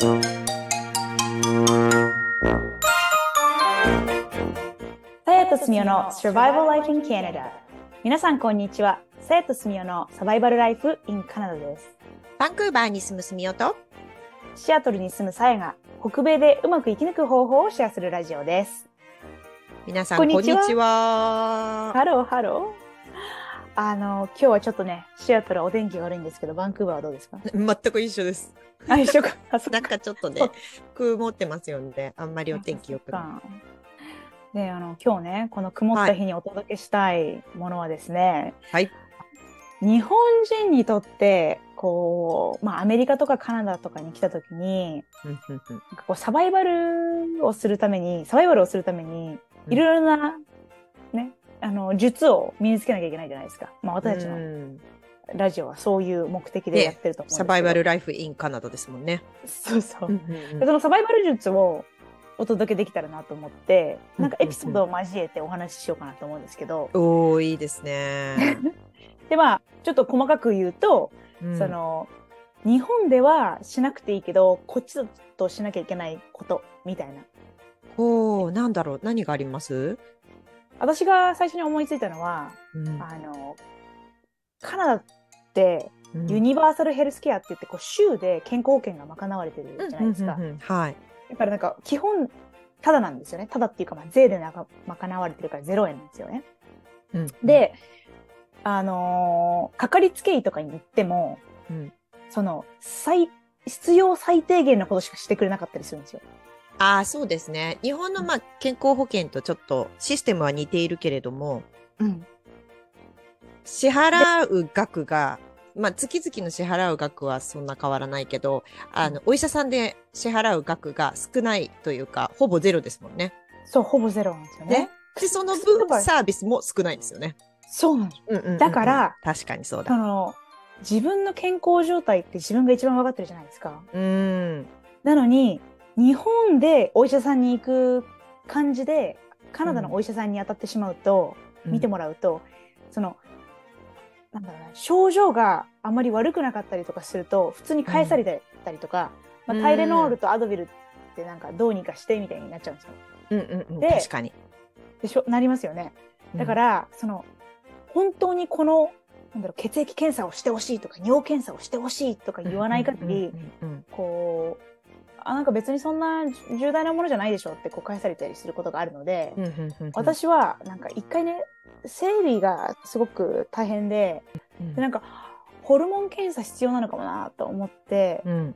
さやとすみおの Survival Life in Canada 皆さんこんにちは。さやとすみおのサバイバルライフ in Canada です。バンクーバーに住むすみおと、シアトルに住むさやが北米でうまく生き抜く方法をシェアするラジオです。皆さん、こんにちは。こんにちは。ハローハローあの今日はちょっとねシアトルはお天気が悪いんですけどバンクーバーはどうですか？全く一緒です。あ一緒 か。なんかちょっとね、曇ってますよね。あんまりお天気よくない。か。であの今日ねこの曇った日にお届けしたいものはですね、はい。日本人にとってこう、まあ、アメリカとかカナダとかに来た時にうんうんうん。なんかこうサバイバルをするためにサバイバルをするためにうん。いろいろな、ねあの術を身につけなきゃいけないじゃないですか、まあ、私たちうのんラジオはそういう目的でやってると思うサバイバルライフインカナダですもんね。そうそう、うんうんうそのサバイバル術をお届けできたらなと思ってなんかエピソードを交えてお話ししようかなと思うんですけど、おー、いいですね。でまあちょっと細かく言うと、うん。その日本ではしなくていいけどこっちだとしなきゃいけないことみたいな。おー、なんだろう。何があります？私が最初に思いついたのはうん。あのカナダうん。ユニバーサルヘルスケアって言ってこう州で健康保険が賄われてるじゃないですか、うんうんうんはい。だからなんか基本ただなんですよね。ただっていうかまあ税でなか賄われてるから0円なんですよね。うんであのーかかりつけ医とかに行ってもうん。その最必要最低限のことしかしてくれなかったりするんですよ。ああ、そうですね。日本のまあ健康保険とちょっとシステムは似ているけれども、うん、支払う額が、まあ、月々の支払う額はそんな変わらないけど、あの、お医者さんで支払う額が少ないというか、ほぼゼロですもんね。そうほぼゼロなんですよね。ねで、その分サービスも少ないんですよね。そうなんです。うんうんうんうんだから、確かにそうだ。その自分の健康状態って自分が一番分かってるじゃないですか。うーん。なのに日本でお医者さんに行く感じでカナダのお医者さんに当たってしまうと、見てもらうとそのなんだろうな症状があまり悪くなかったりとかすると普通に返されたりとか、まあ、タイレノールとアドビルってなんかどうにかしてみたいになっちゃうんですよ。うんうんうん。で確かに。でしょ？なりますよね。だから、その本当にこのなんだろう血液検査をしてほしいとか尿検査をしてほしいとかうん、言わない限り、うんうんこうあなんか別にそんな重大なものじゃないでしょってこう返されたりすることがあるので、うんうんうんうん、私はなんか一回ね生理がすごく大変でうんでなんかホルモン検査必要なのかもなと思って、うん。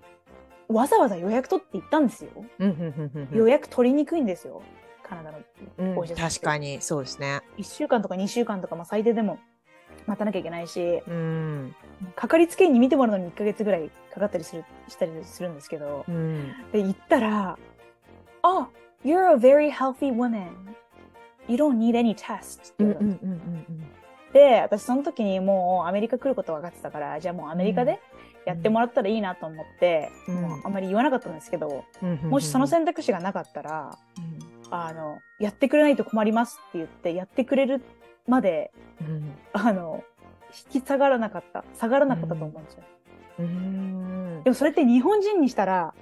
わざわざ予約取って行ったんですよ、うんうんうんうん予約取りにくいんですよ。カナダのうんお医者さん確かに。そうですね。1週間とか2週間とか、まあ、最低でも待たなきゃいけないしうん。かかりつけ医に見てもらうのに1ヶ月ぐらいかかったりするしたりするんですけどうん。で行ったら「あ You're a very healthy woman. You don't need any tests」ってうんうん言われで私その時にもうアメリカ来ること分かってたからじゃあもうアメリカでやってもらったらいいなと思って、うん。もうあんまり言わなかったんですけど、うんうんうん。もしその選択肢がなかったらあのやってくれないと困りますって言ってやってくれるまでうん。あの引き下がらなかった。下がらなかったと思うんですよ、うん。でもそれって日本人にしたら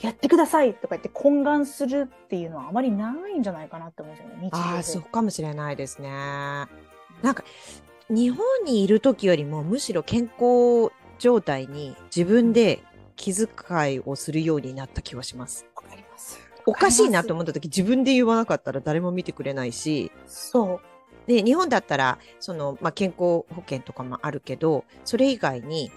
やってくださいとか言って懇願するっていうのはあまりないんじゃないかなって思うんですよねああそうかもしれないですね。なんか日本にいる時よりもむしろ健康状態に自分で気遣いをするようになった気はします。わかります。おかしいなと思思った時自分で言わなかったら誰も見てくれないし、そうで、日本だったら、その、まあ、健康保険とかもあるけど、それ以外に、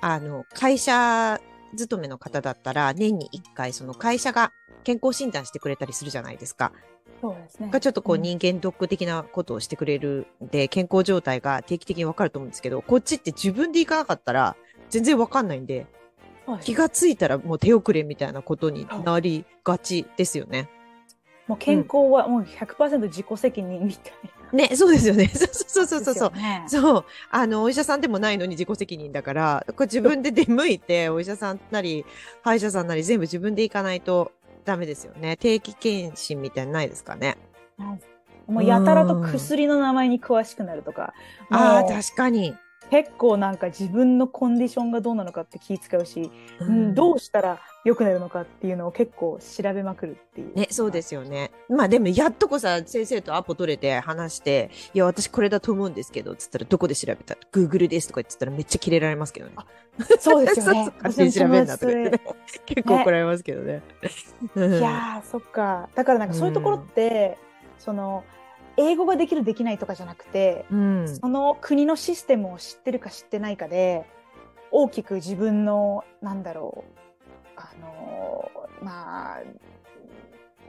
あの、会社勤めの方だったら、年に1回、その会社が健康診断してくれたりするじゃないですか。そうですねがちょっとこううん人間ドック的なことをしてくれるんで、健康状態が定期的にわかると思うんですけど、こっちって自分で行かなかったら全然わかんないんで、気がついたらもう手遅れみたいなことになりがちですよね。もう健康はもう100%自己責任みたいな。ね、そうですよね。そうそうそうそうねそう。あの、お医者さんでもないのに自己責任だから、これ自分で出向いて、お医者さんなり、歯医者さんなり全部自分で行かないとダメですよね。定期検診みたいなのないですかね。もうやたらと薬の名前に詳しくなるとか、ああ、確かに。結構なんか自分のコンディションがどうなのかって気使うし、うん、どうしたら良くなるのかっていうのを結構調べまくるっていう。ね、そうですよね。まあでも、やっとこさ、先生とアポ取れて話して、いや、私これだと思うんですけど、つったら、どこで調べた ?Google ですとか言ってたらめっちゃキレられますけどね。そうですよね。勝手に調べんなとか言ってね。結構怒られますけどね。うんいやー、そっか。だからなんかそういうところって、その、英語ができるできないとかじゃなくて、うん。その国のシステムを知ってるか知ってないかで、大きく自分の、なんだろう、あのーまあ、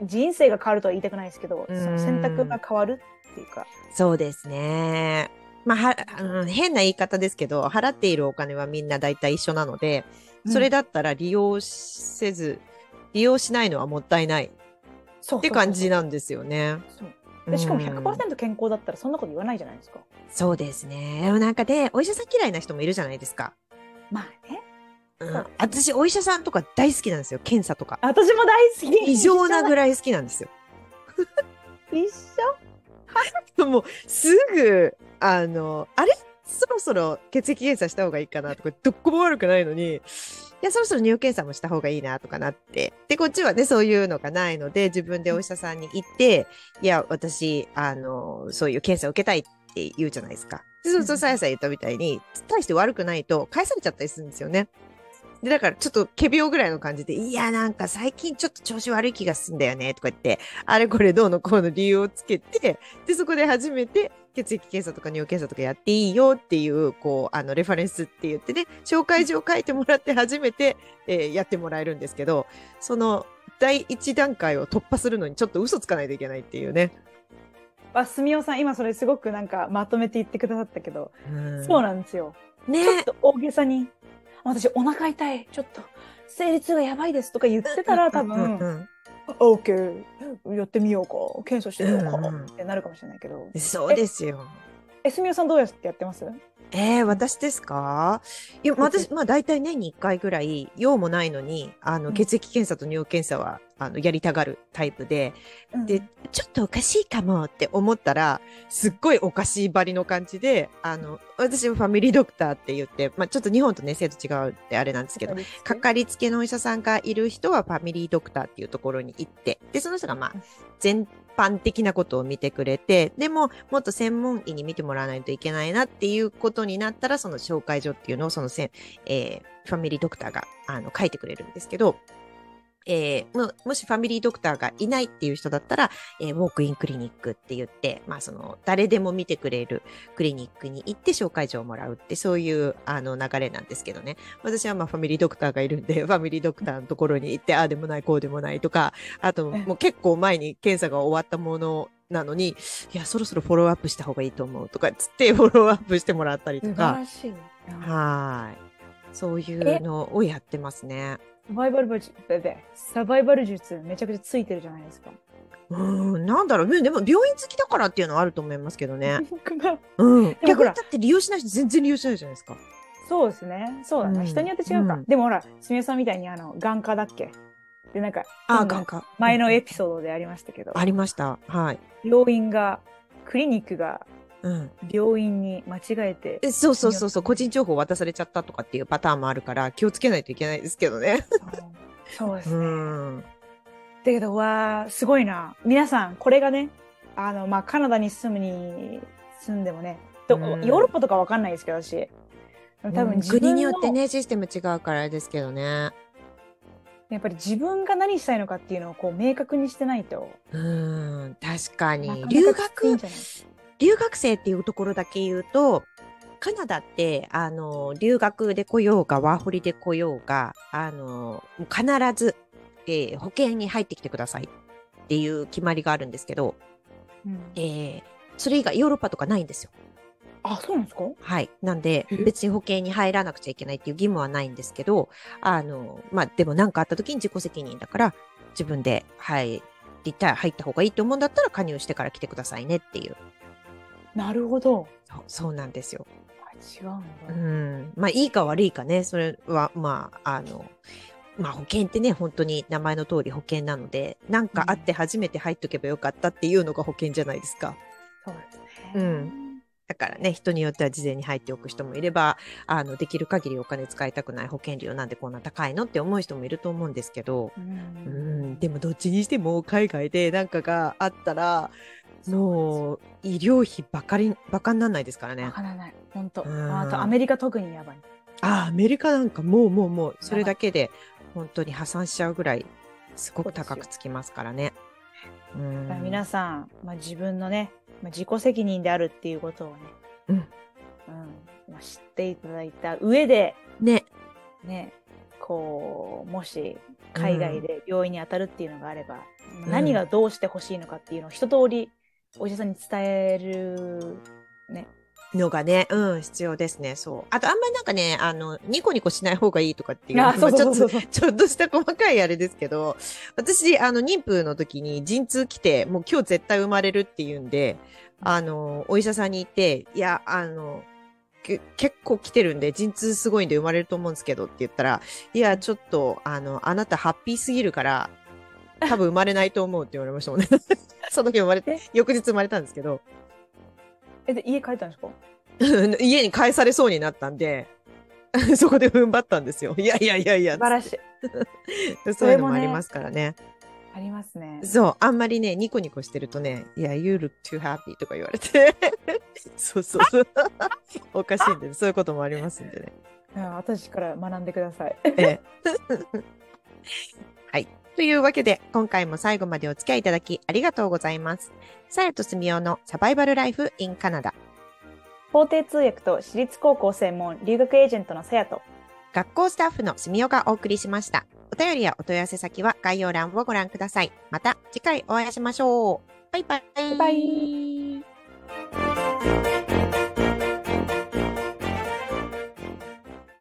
人生が変わるとは言いたくないですけど、うんその選択が変わるっていうか、そうですね。まあ、は、うん、変な言い方ですけど、払っているお金はみんな大体一緒なので、それだだったら利用せず、利用しないのはもったいないって感じなんですよね。でしかもうん100%健康だったらそんなこと言わないじゃないですか。そうですね。なんかで、お医者さん嫌いな人もいるじゃないですか。まあね。うん私、お医者さんとか大好きなんですよ。検査とか。私も大好き。異常なぐららい好きなんですよ。い。一緒？もう、すぐ、あの、あれ？そろそろ血液検査した方がいいかなとか、どっこも悪くないのに、いや、そろそろ尿検査もした方がいいなとかなって。で、こっちはね、そういうのがないので、自分でお医者さんに行って、いや、私、あの、そういう検査を受けたいって言うじゃないですか。で、そうそう、さやさん言ったみたいに、大して悪くないと返されちゃったりするんですよね。で、だからちょっと仮病ぐらいの感じで、いや、なんか最近ちょっと調子悪い気がすんだよね、とか言って、あれこれどうのこうの理由をつけて、で、そこで初めて血液検査とか尿検査とかやっていいよっていう、こう、あの、レファレンスって言ってね、紹介状を書いてもらって初めて、えーやってもらえるんですけど、その、第一段階を突破するのにちょっと嘘つかないといけないっていうね。あ、すみおさん、今それすごくなんかまとめて言ってくださったけど、うんそうなんですよ。ねちょっと大げさに、私お腹痛い、ちょっと生理痛がやばいですとか言ってたら多うんう分、ん。オーケー、やってみようか、検査してみようか、うんうんってなるかもしれないけど。うん。そうですよ。え、すみおさんどうやってやってます？えー、私ですか？いや、私、まあ大体年に1回ぐらい、用もないのに、あの、うん。血液検査と尿検査は、あの、やりたがるタイプで、でうん、ちょっとおかしいかもって思ったら、すっごいおかしいばりの感じで、あの、私はファミリードクターって言って、まあちょっと日本とね、制度違うってあれなんですけど、かかりつけのお医者さんがいる人はファミリードクターっていうところに行って、で、その人がまあ、全般的なことを見てくれて、でも、もっと専門医に見てもらわないといけないなっていうことになったら、その紹介状っていうのを、そのせん、えーファミリードクターが、あの、書いてくれるんですけど、えーももしファミリードクターがいないっていう人だったら、えーウォークインクリニックって言って、まあその、誰でも見てくれるクリニックに行って紹介状をもらうって、そういうあの流れなんですけどね。私はまあファミリードクターがいるんで、ファミリードクターのところに行って、ああでもない、こうでもないとか、あとえもう結構前に検査が終わったものなのに、いや、そろそろフォローアップした方がいいと思うとか、つってフォローアップしてもらったりとか。はーい。そういうのをやってますね。サバイバル術、サバイバル術めちゃくちゃついてるじゃないですか。うーん、なんだろう。でも病院好きだからっていうのはあると思いますけどね。うん。逆にだって利用しない人全然利用しないじゃないですか。そうですね。そうだね。うん人によって違うか。うんでもほら、すみおさんみたいにあの、眼科だっけ？で、なんか、あ、眼科。前のエピソードでありましたけど、ありました。はい。病院が、クリニックがうん。病院に間違えて、えそうそうそうそう、個人情報渡されちゃったとかっていうパターンもあるから気をつけないといけないですけどね。そうですね。うん。だけど、わー、すごいな。皆さん、これがね、あの、まあ、カナダに住むに、住んでもね、どうんヨーロッパとかわかんないですけど、私。多分国によってね、システム違うからですけどね。やっぱり自分が何したいのかっていうのをこう明確にしてないと。うん、確かに留学、留学生っていうところだけ言うと、カナダって、あの、留学で来ようが、ワーホリで来ようが、あの、必ず、えー保険に入ってきてくださいっていう決まりがあるんですけど、うんえーそれ以外ヨーロッパとかないんですよ。あ、そうなんですか？はい。なんでえ、別に保険に入らなくちゃいけないっていう義務はないんですけど、あの、まあ、でも何かあった時に自己責任だから、自分で入りたい、入った方がいいと思うんだったら加入してから来てくださいねっていう。なるほど。そうなんですよ。あ違うんだ。うん。まあ、いいか悪いかね、それは、まあ、あの、まあ、保険ってね、本当に名前の通り保険なので、なんかあって初めて入っとけばよかったっていうのが保険じゃないですか。そうですね。うんだからね、人によっては事前に入っておく人もいれば、あの、できる限りお金使いたくない保険料なんでこんな高いのって思う人もいると思うんですけど、ううんん、でもどっちにしても海外でなんかがあったら、もう医療費ばかり、ばかにならないですからねわ。からない。本当。うんあとアメリカ特にやばい。あ、アメリカなんかもうもうもう、それだけで本当に破産しちゃうぐらい、すごく高くつきますからね。うんだから皆さん、まあ、自分のね、まあ、自己責任であるっていうことをね、うんうんまあ、知っていただいた上で、ね、ね、こう、もし海外で病院に当たるっていうのがあれば、ん何がどうしてほしいのかっていうのを一通りお医者さんに伝える、ね、のがね、うん、必要ですね。そう。あと、あんまりなんかね、あの、ニコニコしない方がいいとかっていう、ちょっと。ちょっとした細かいあれですけど、私、あの、妊婦の時に陣痛来て、もう今日絶対生まれるっていうんで、あの、お医者さんに行って、いや、あの、け結構来てるんで、陣痛すごいんで生まれると思うんですけどって言ったら、いや、ちょっと、あの、あなたハッピーすぎるから、多分生まれないと思うって言われましたもんね。その時生まれてえ、翌日生まれたんですけど、え、で、家帰ったんですか？家に返されそうになったんで、そこで踏ん張ったんですよ。いやいやいやいや素、晴らしい。そういうのもありますからね。ありますね。そう、あんまりね、ニコニコしてるとね、いや、you look too happy とか言われて。そうそうそう。おかしいんで、そういうこともありますんでね。うん私から学んでください。ええはい。というわけで、今回も最後までお付き合いいただきありがとうございます。さやとすみおのサバイバルライフ in カナダ。法廷通訳と私立高校専門留学エージェントのさやと、学校スタッフのすみおがお送りしました。お便りやお問い合わせ先は概要欄をご覧ください。また次回お会いしましょう。バイバイ。バイバイ